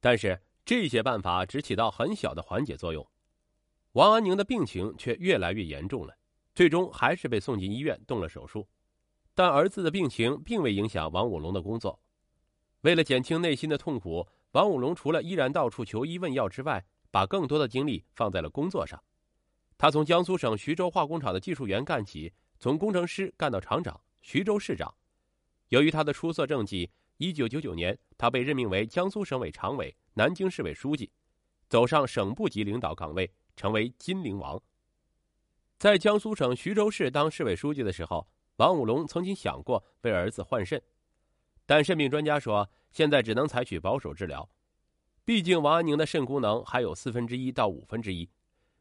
但是这些办法只起到很小的缓解作用，王安宁的病情却越来越严重了，最终还是被送进医院动了手术。但儿子的病情并未影响王武龙的工作。为了减轻内心的痛苦，王武龙除了依然到处求医问药之外，把更多的精力放在了工作上。他从江苏省徐州化工厂的技术员干起，从工程师干到厂长、徐州市长。由于他的出色政绩，一九九九年，他被任命为江苏省委常委、南京市委书记，走上省部级领导岗位，成为“金陵王”。在江苏省徐州市当市委书记的时候，王武龙曾经想过为儿子换肾。但肾病专家说，现在只能采取保守治疗，毕竟王安宁的肾功能还有四分之一到五分之一，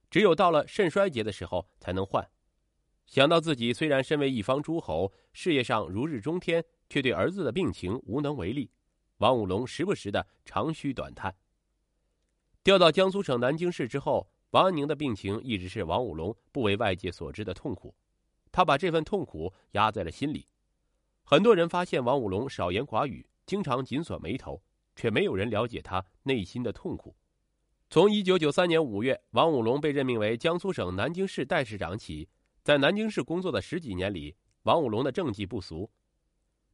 只有到了肾衰竭的时候才能换。想到自己虽然身为一方诸侯，事业上如日中天，却对儿子的病情无能为力，王武龙时不时的长吁短叹。调到江苏省南京市之后，王安宁的病情一直是王武龙不为外界所知的痛苦，他把这份痛苦压在了心里。很多人发现王武龙少言寡语，经常紧锁眉头，却没有人了解他内心的痛苦。从一九九三年五月，王武龙被任命为江苏省南京市代市长起，在南京市工作的十几年里，王武龙的政绩不俗。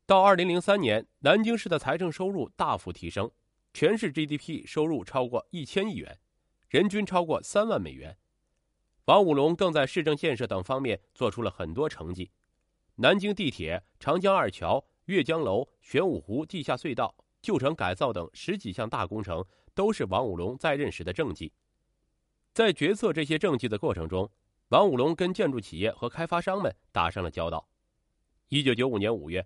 到二零零三年，南京市的财政收入大幅提升，全市 GDP 收入超过一千亿元，人均超过三万美元。王武龙更在市政建设等方面做出了很多成绩。南京地铁、长江二桥、阅江楼、玄武湖地下隧道、旧城改造等十几项大工程，都是王武龙在任时的政绩。在决策这些政绩的过程中，王武龙跟建筑企业和开发商们打上了交道。一九九五年五月，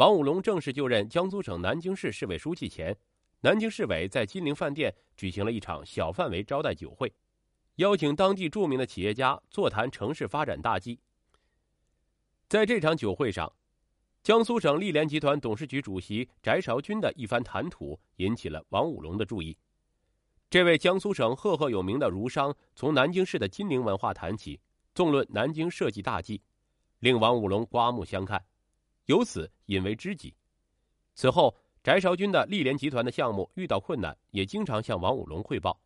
王武龙正式就任江苏省南京市市委书记前，南京市委在金陵饭店举行了一场小范围招待酒会，邀请当地著名的企业家座谈城市发展大计。在这场酒会上，江苏省力联集团董事局主席翟韶军的一番谈吐引起了王武龙的注意。这位江苏省赫赫有名的儒商从南京市的金陵文化谈起，纵论南京设计大计，令王武龙刮目相看，由此引为知己。此后，翟韶军的力联集团的项目遇到困难，也经常向王武龙汇报。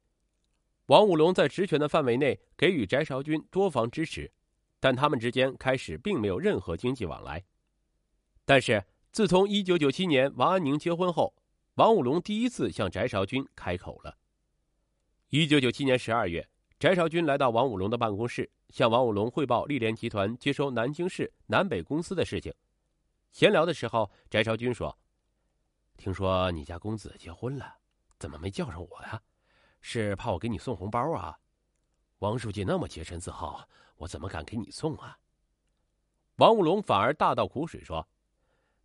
王武龙在职权的范围内给予翟韶军多方支持。但他们之间开始并没有任何经济往来。但是自从一九九七年王安宁结婚后，王武龙第一次向翟韶军开口了。一九九七年十二月，翟韶军来到王武龙的办公室，向王武龙汇报力联集团接收南京市南北公司的事情。闲聊的时候，翟韶军说：“听说你家公子结婚了，怎么没叫上我呀？是怕我给你送红包啊？”王书记那么洁身自好。我怎么敢给你送啊？王武龙反而大倒苦水说：“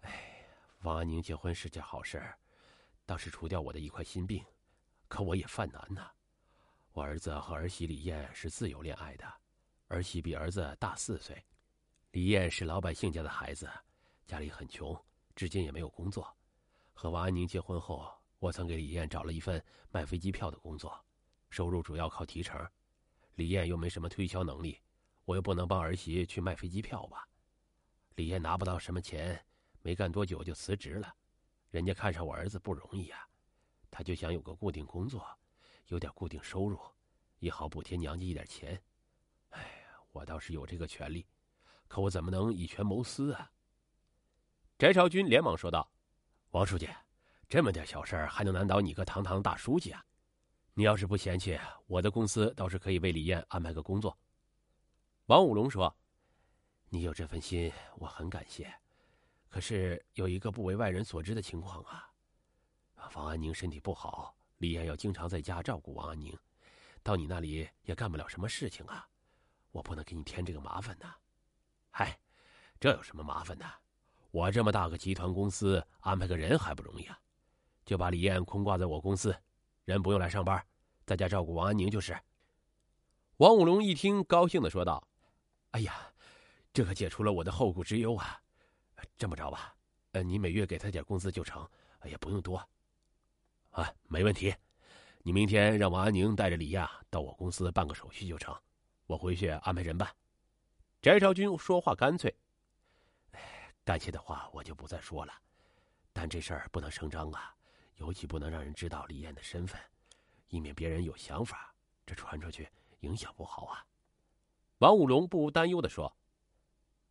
哎，王安宁结婚是件好事，倒是除掉我的一块心病。可我也犯难呐。我儿子和儿媳李艳是自由恋爱的，儿媳比儿子大四岁。李艳是老百姓家的孩子，家里很穷，至今也没有工作。和王安宁结婚后，我曾给李艳找了一份卖飞机票的工作，收入主要靠提成。李艳又没什么推销能力。”我又不能帮儿媳去卖飞机票吧？李艳拿不到什么钱，没干多久就辞职了。人家看上我儿子不容易啊，他就想有个固定工作，有点固定收入，也好补贴娘家一点钱。哎，我倒是有这个权利，可我怎么能以权谋私啊？翟朝军连忙说道：“王书记，这么点小事还能难倒你个堂堂大书记啊？你要是不嫌弃，我的公司倒是可以为李艳安排个工作。”王五龙说：“你有这份心，我很感谢。可是有一个不为外人所知的情况啊，王安宁身体不好，李艳要经常在家照顾王安宁，到你那里也干不了什么事情啊。我不能给你添这个麻烦呐。嗨，这有什么麻烦的？我这么大个集团公司，安排个人还不容易啊？就把李艳空挂在我公司，人不用来上班，在家照顾王安宁就是。”王武龙一听，高兴的说道。哎呀，这可解除了我的后顾之忧啊！这么着吧，呃，你每月给他点工资就成，也不用多。啊，没问题。你明天让王安宁带着李亚到我公司办个手续就成，我回去安排人办。翟朝军说话干脆。感谢的话我就不再说了，但这事儿不能声张啊，尤其不能让人知道李艳的身份，以免别人有想法，这传出去影响不好啊。王武龙不无担忧的说：“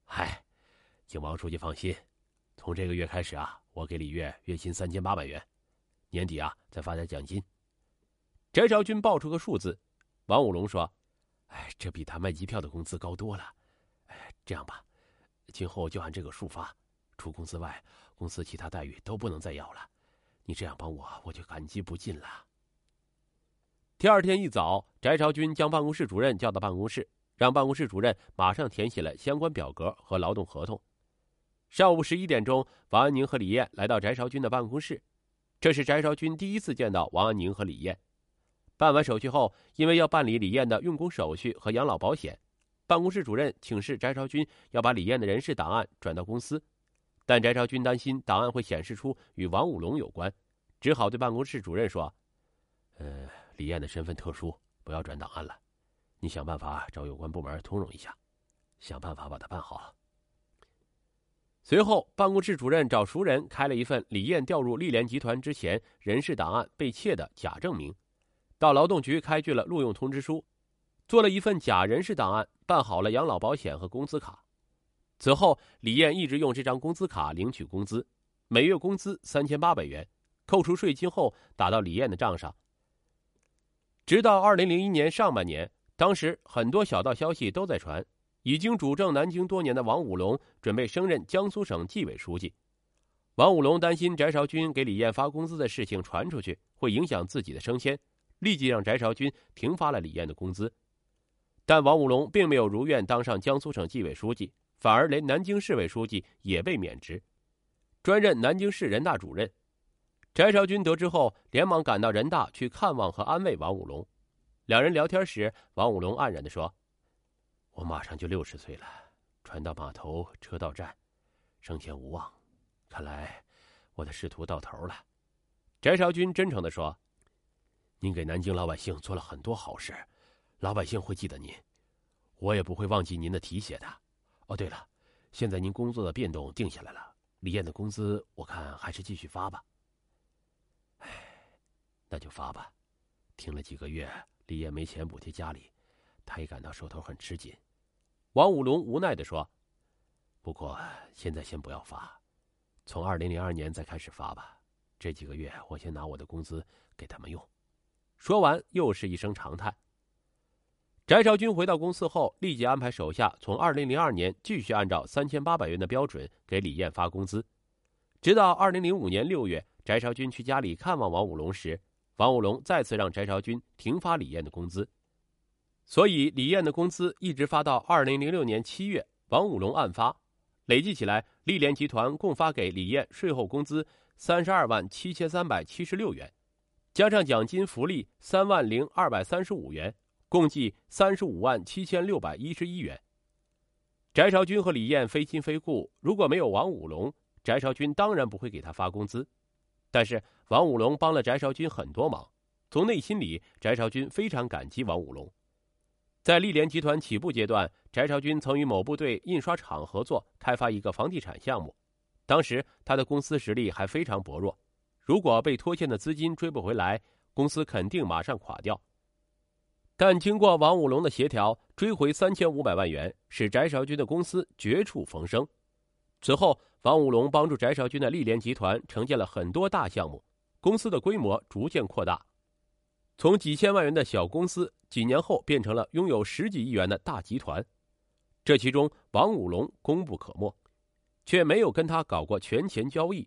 嗨，请王书记放心，从这个月开始啊，我给李月月薪三千八百元，年底啊再发点奖金。”翟朝军报出个数字，王武龙说：“哎，这比他卖机票的工资高多了。哎，这样吧，今后就按这个数发，除工资外，公司其他待遇都不能再要了。你这样帮我，我就感激不尽了。”第二天一早，翟朝军将办公室主任叫到办公室，让办公室主任马上填写了相关表格和劳动合同。上午十一点钟，王安宁和李艳来到翟朝军的办公室，这是翟朝军第一次见到王安宁和李艳。办完手续后，因为要办理李艳的用工手续和养老保险，办公室主任请示翟朝军要把李艳的人事档案转到公司，但翟朝军担心档案会显示出与王武龙有关，只好对办公室主任说：“呃，李艳的身份特殊，不要转档案了，你想办法找有关部门通融一下，想办法把它办好。”随后，办公室主任找熟人开了一份李艳调入丽联集团之前人事档案被窃的假证明。到劳动局开具了录用通知书，做了一份假人事档案，办好了养老保险和工资卡。此后，李艳一直用这张工资卡领取工资，每月工资三千八百元，扣除税金后打到李艳的账上。直到二零零一年上半年，当时很多小道消息都在传，已经主政南京多年的王武龙准备升任江苏省纪委书记。王武龙担心翟朝军给李艳发工资的事情传出去，会影响自己的升迁。立即让翟朝军停发了李艳的工资，但王武龙并没有如愿当上江苏省纪委书记，反而连南京市委书记也被免职，专任南京市人大主任。翟朝军得知后，连忙赶到人大去看望和安慰王武龙。两人聊天时，王武龙黯然的说：“我马上就六十岁了，船到码头，车到站，升迁无望，看来我的仕途到头了。”翟朝军真诚的说。您给南京老百姓做了很多好事，老百姓会记得您，我也不会忘记您的提携的。哦，对了，现在您工作的变动定下来了，李艳的工资我看还是继续发吧。唉，那就发吧。停了几个月，李艳没钱补贴家里，他也感到手头很吃紧。王武龙无奈的说：“不过现在先不要发，从二零零二年再开始发吧。这几个月我先拿我的工资给他们用。”说完，又是一声长叹。翟朝军回到公司后，立即安排手下从二零零二年继续按照三千八百元的标准给李艳发工资，直到二零零五年六月，翟朝军去家里看望王武龙时，王武龙再次让翟朝军停发李艳的工资，所以李艳的工资一直发到二零零六年七月，王武龙案发，累计起来，丽联集团共发给李艳税后工资三十二万七千三百七十六元。加上奖金福利三万零二百三十五元，共计三十五万七千六百一十一元。翟朝军和李艳非亲非故，如果没有王武龙，翟朝军当然不会给他发工资。但是王武龙帮了翟朝军很多忙，从内心里，翟朝军非常感激王武龙。在丽联集团起步阶段，翟朝军曾与某部队印刷厂合作开发一个房地产项目，当时他的公司实力还非常薄弱。如果被拖欠的资金追不回来，公司肯定马上垮掉。但经过王武龙的协调，追回三千五百万元，使翟少军的公司绝处逢生。此后，王武龙帮助翟少军的丽联集团承建了很多大项目，公司的规模逐渐扩大，从几千万元的小公司，几年后变成了拥有十几亿元的大集团。这其中，王武龙功不可没，却没有跟他搞过权钱交易。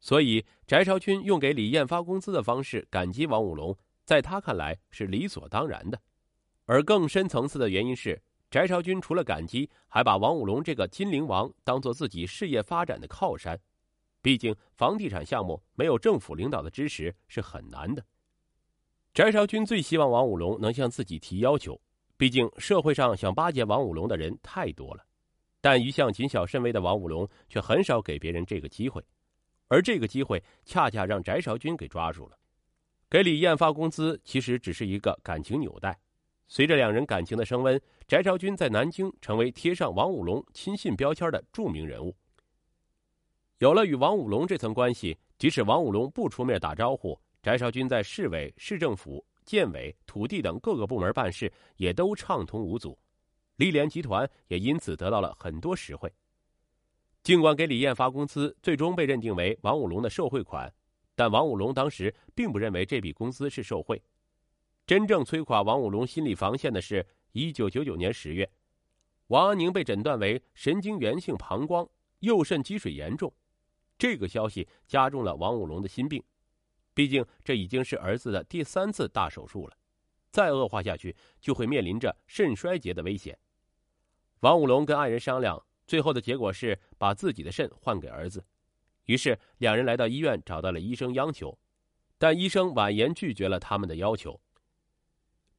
所以，翟朝军用给李艳发工资的方式感激王武龙，在他看来是理所当然的。而更深层次的原因是，翟朝军除了感激，还把王武龙这个金陵王当做自己事业发展的靠山。毕竟，房地产项目没有政府领导的支持是很难的。翟朝军最希望王武龙能向自己提要求，毕竟社会上想巴结王武龙的人太多了。但一向谨小慎微的王武龙却很少给别人这个机会。而这个机会恰恰让翟朝军给抓住了，给李艳发工资其实只是一个感情纽带。随着两人感情的升温，翟朝军在南京成为贴上王武龙亲信标签的著名人物。有了与王武龙这层关系，即使王五龙不出面打招呼，翟绍军在市委、市政府、建委、土地等各个部门办事也都畅通无阻，丽联集团也因此得到了很多实惠。尽管给李艳发工资最终被认定为王五龙的受贿款，但王五龙当时并不认为这笔工资是受贿。真正摧垮王五龙心理防线的是，一九九九年十月，王安宁被诊断为神经源性膀胱、右肾积水严重，这个消息加重了王五龙的心病。毕竟这已经是儿子的第三次大手术了，再恶化下去就会面临着肾衰竭的危险。王五龙跟爱人商量。最后的结果是把自己的肾换给儿子，于是两人来到医院找到了医生央求，但医生婉言拒绝了他们的要求。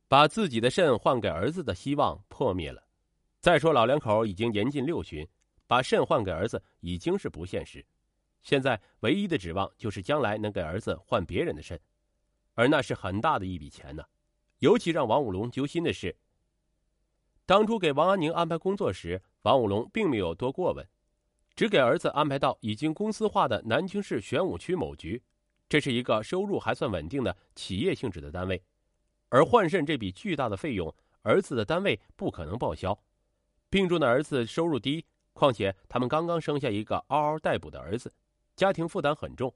把自己的肾换给儿子的希望破灭了。再说老两口已经年近六旬，把肾换给儿子已经是不现实。现在唯一的指望就是将来能给儿子换别人的肾，而那是很大的一笔钱呢。尤其让王五龙揪心的是。当初给王安宁安排工作时，王五龙并没有多过问，只给儿子安排到已经公司化的南京市玄武区某局，这是一个收入还算稳定的企业性质的单位。而换肾这笔巨大的费用，儿子的单位不可能报销。病重的儿子收入低，况且他们刚刚生下一个嗷嗷待哺的儿子，家庭负担很重，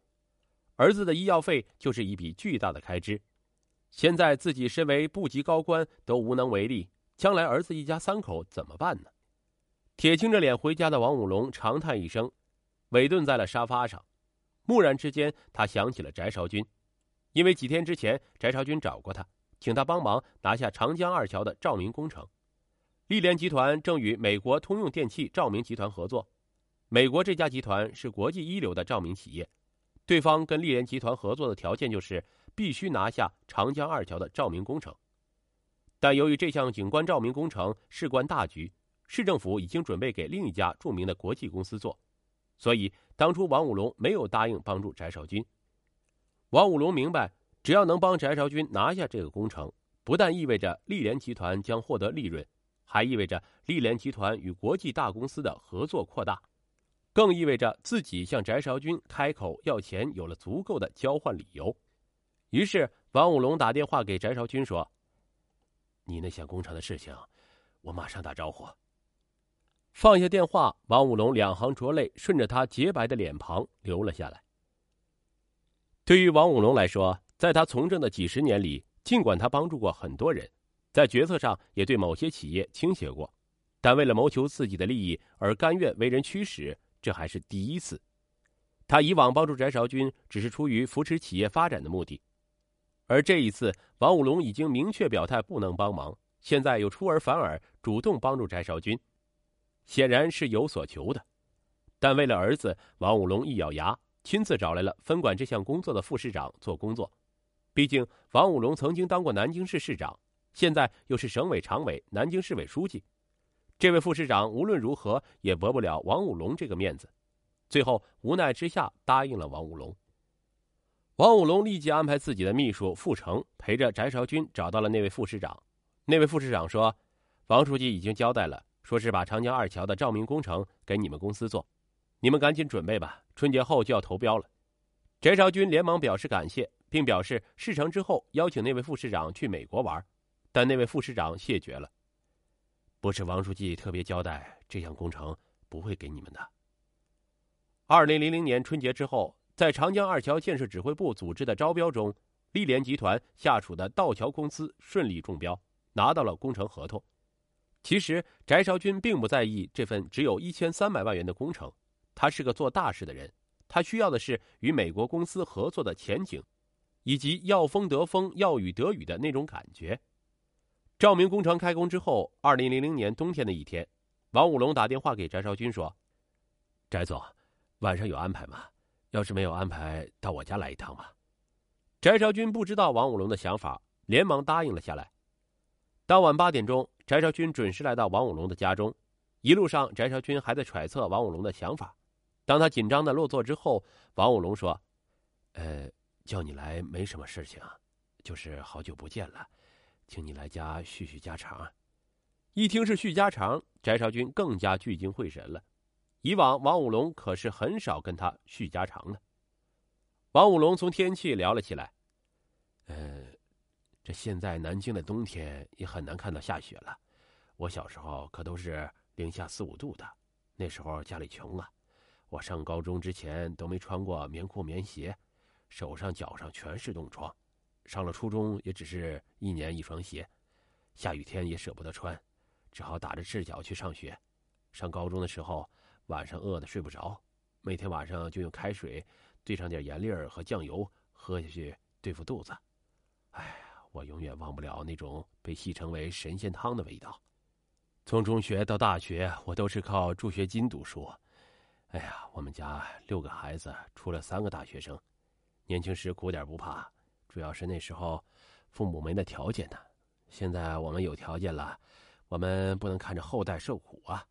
儿子的医药费就是一笔巨大的开支。现在自己身为部级高官，都无能为力。将来儿子一家三口怎么办呢？铁青着脸回家的王五龙长叹一声，委顿在了沙发上。蓦然之间，他想起了翟绍军，因为几天之前翟绍军找过他，请他帮忙拿下长江二桥的照明工程。丽联集团正与美国通用电气照明集团合作，美国这家集团是国际一流的照明企业，对方跟丽联集团合作的条件就是必须拿下长江二桥的照明工程。但由于这项景观照明工程事关大局，市政府已经准备给另一家著名的国际公司做，所以当初王五龙没有答应帮助翟少军。王五龙明白，只要能帮翟少军拿下这个工程，不但意味着丽联集团将获得利润，还意味着丽联集团与国际大公司的合作扩大，更意味着自己向翟少军开口要钱有了足够的交换理由。于是，王五龙打电话给翟少军说。你那项工程的事情，我马上打招呼。放下电话，王五龙两行浊泪顺着他洁白的脸庞流了下来。对于王五龙来说，在他从政的几十年里，尽管他帮助过很多人，在决策上也对某些企业倾斜过，但为了谋求自己的利益而甘愿为人驱使，这还是第一次。他以往帮助翟绍军，只是出于扶持企业发展的目的。而这一次，王五龙已经明确表态不能帮忙，现在又出尔反尔，主动帮助翟绍军，显然是有所求的。但为了儿子，王五龙一咬牙，亲自找来了分管这项工作的副市长做工作。毕竟，王五龙曾经当过南京市市长，现在又是省委常委、南京市委书记，这位副市长无论如何也驳不了王五龙这个面子。最后无奈之下，答应了王五龙。王五龙立即安排自己的秘书傅成陪着翟绍军找到了那位副市长。那位副市长说：“王书记已经交代了，说是把长江二桥的照明工程给你们公司做，你们赶紧准备吧，春节后就要投标了。”翟绍军连忙表示感谢，并表示事成之后邀请那位副市长去美国玩，但那位副市长谢绝了：“不是王书记特别交代，这项工程不会给你们的。”二零零零年春节之后。在长江二桥建设指挥部组织的招标中，立联集团下属的道桥公司顺利中标，拿到了工程合同。其实，翟绍军并不在意这份只有一千三百万元的工程，他是个做大事的人，他需要的是与美国公司合作的前景，以及要风得风、要雨得雨的那种感觉。照明工程开工之后，二零零零年冬天的一天，王五龙打电话给翟绍军说：“翟总，晚上有安排吗？”要是没有安排到我家来一趟吧，翟绍军不知道王五龙的想法，连忙答应了下来。当晚八点钟，翟绍军准时来到王五龙的家中。一路上，翟绍军还在揣测王五龙的想法。当他紧张的落座之后，王五龙说：“呃，叫你来没什么事情，就是好久不见了，请你来家叙叙家常。”一听是叙家常，翟绍军更加聚精会神了。以往王五龙可是很少跟他叙家常的。王五龙从天气聊了起来。呃，这现在南京的冬天也很难看到下雪了。我小时候可都是零下四五度的，那时候家里穷啊，我上高中之前都没穿过棉裤棉鞋，手上脚上全是冻疮。上了初中也只是一年一双鞋，下雨天也舍不得穿，只好打着赤脚去上学。上高中的时候，晚上饿得睡不着，每天晚上就用开水兑上点盐粒儿和酱油喝下去对付肚子。哎呀，我永远忘不了那种被戏称为神仙汤的味道。从中学到大学，我都是靠助学金读书。哎呀，我们家六个孩子，出了三个大学生。年轻时苦点不怕。主要是那时候，父母没那条件呢。现在我们有条件了，我们不能看着后代受苦啊。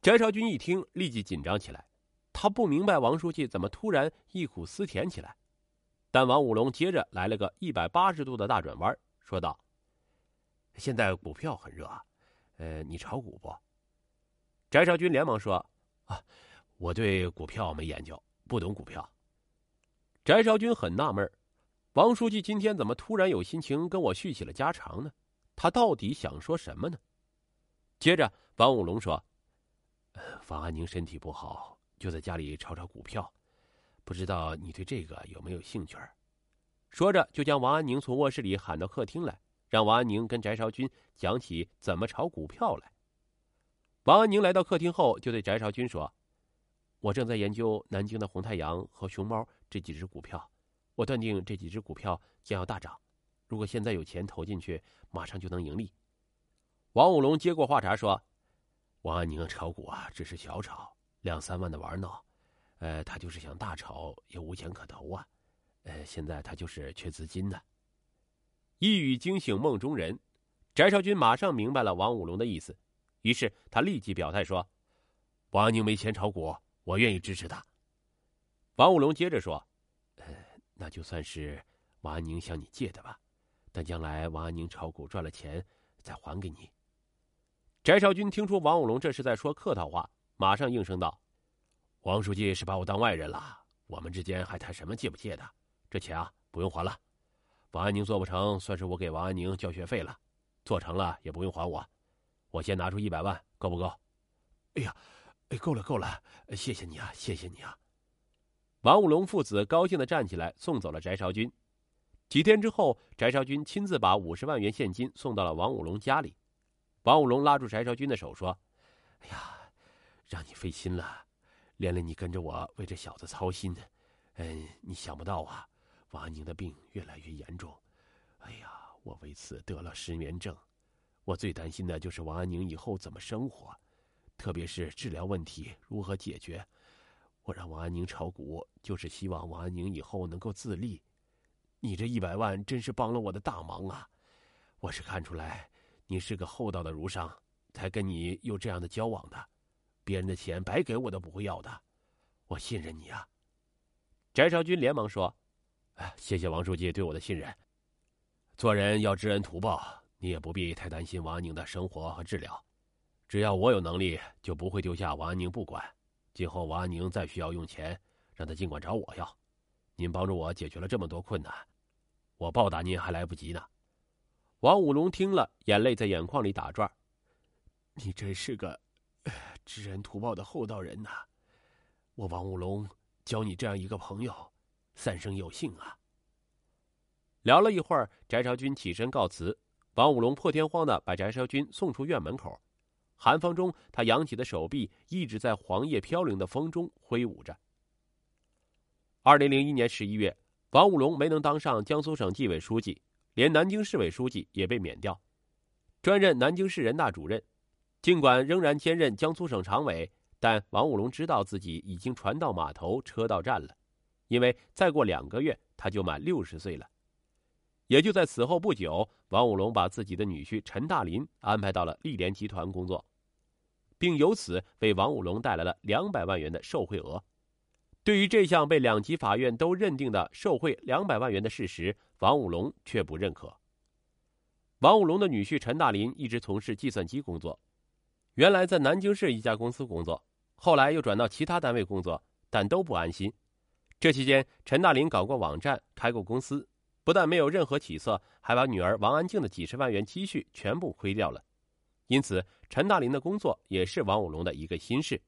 翟朝军一听，立即紧张起来。他不明白王书记怎么突然忆苦思甜起来。但王武龙接着来了个一百八十度的大转弯，说道：“现在股票很热，呃，你炒股不？”翟少军连忙说：“啊，我对股票没研究，不懂股票。”翟少军很纳闷王书记今天怎么突然有心情跟我叙起了家常呢？他到底想说什么呢？接着，王武龙说：“王安宁身体不好，就在家里炒炒股票，不知道你对这个有没有兴趣？”说着，就将王安宁从卧室里喊到客厅来，让王安宁跟翟朝军讲起怎么炒股票来。王安宁来到客厅后，就对翟朝军说：“我正在研究南京的红太阳和熊猫这几只股票。”我断定这几只股票将要大涨，如果现在有钱投进去，马上就能盈利。王武龙接过话茬说：“王安宁炒股啊，只是小炒，两三万的玩闹，呃，他就是想大炒也无钱可投啊，呃，现在他就是缺资金呢。”一语惊醒梦中人，翟少军马上明白了王武龙的意思，于是他立即表态说：“王安宁没钱炒股，我愿意支持他。”王武龙接着说。呃那就算是王安宁向你借的吧，等将来王安宁炒股赚了钱再还给你。翟少军听出王武龙这是在说客套话，马上应声道：“王书记是把我当外人了，我们之间还谈什么借不借的？这钱啊，不用还了。王安宁做不成，算是我给王安宁交学费了；做成了也不用还我。我先拿出一百万，够不够？”“哎呀，哎，够了，够了，谢谢你啊，谢谢你啊。”王武龙父子高兴的站起来，送走了翟朝军。几天之后，翟朝军亲自把五十万元现金送到了王武龙家里。王武龙拉住翟朝军的手说：“哎呀，让你费心了，连累你跟着我为这小子操心。嗯，你想不到啊，王安宁的病越来越严重。哎呀，我为此得了失眠症。我最担心的就是王安宁以后怎么生活，特别是治疗问题如何解决。”我让王安宁炒股，就是希望王安宁以后能够自立。你这一百万真是帮了我的大忙啊！我是看出来你是个厚道的儒商，才跟你有这样的交往的。别人的钱白给我都不会要的，我信任你啊！翟少军连忙说：“哎，谢谢王书记对我的信任。做人要知恩图报，你也不必太担心王安宁的生活和治疗。只要我有能力，就不会丢下王安宁不管。”今后王安宁再需要用钱，让他尽管找我要。您帮助我解决了这么多困难，我报答您还来不及呢。王武龙听了，眼泪在眼眶里打转。你真是个知恩图报的厚道人呐！我王武龙交你这样一个朋友，三生有幸啊。聊了一会儿，翟朝军起身告辞，王武龙破天荒的把翟朝军送出院门口。寒风中，他扬起的手臂一直在黄叶飘零的风中挥舞着。二零零一年十一月，王武龙没能当上江苏省纪委书记，连南京市委书记也被免掉，专任南京市人大主任。尽管仍然兼任江苏省常委，但王武龙知道自己已经船到码头，车到站了，因为再过两个月他就满六十岁了。也就在此后不久，王武龙把自己的女婿陈大林安排到了丽联集团工作。并由此为王武龙带来了两百万元的受贿额。对于这项被两级法院都认定的受贿两百万元的事实，王武龙却不认可。王武龙的女婿陈大林一直从事计算机工作，原来在南京市一家公司工作，后来又转到其他单位工作，但都不安心。这期间，陈大林搞过网站，开过公司，不但没有任何起色，还把女儿王安静的几十万元积蓄全部亏掉了。因此，陈大林的工作也是王武龙的一个心事。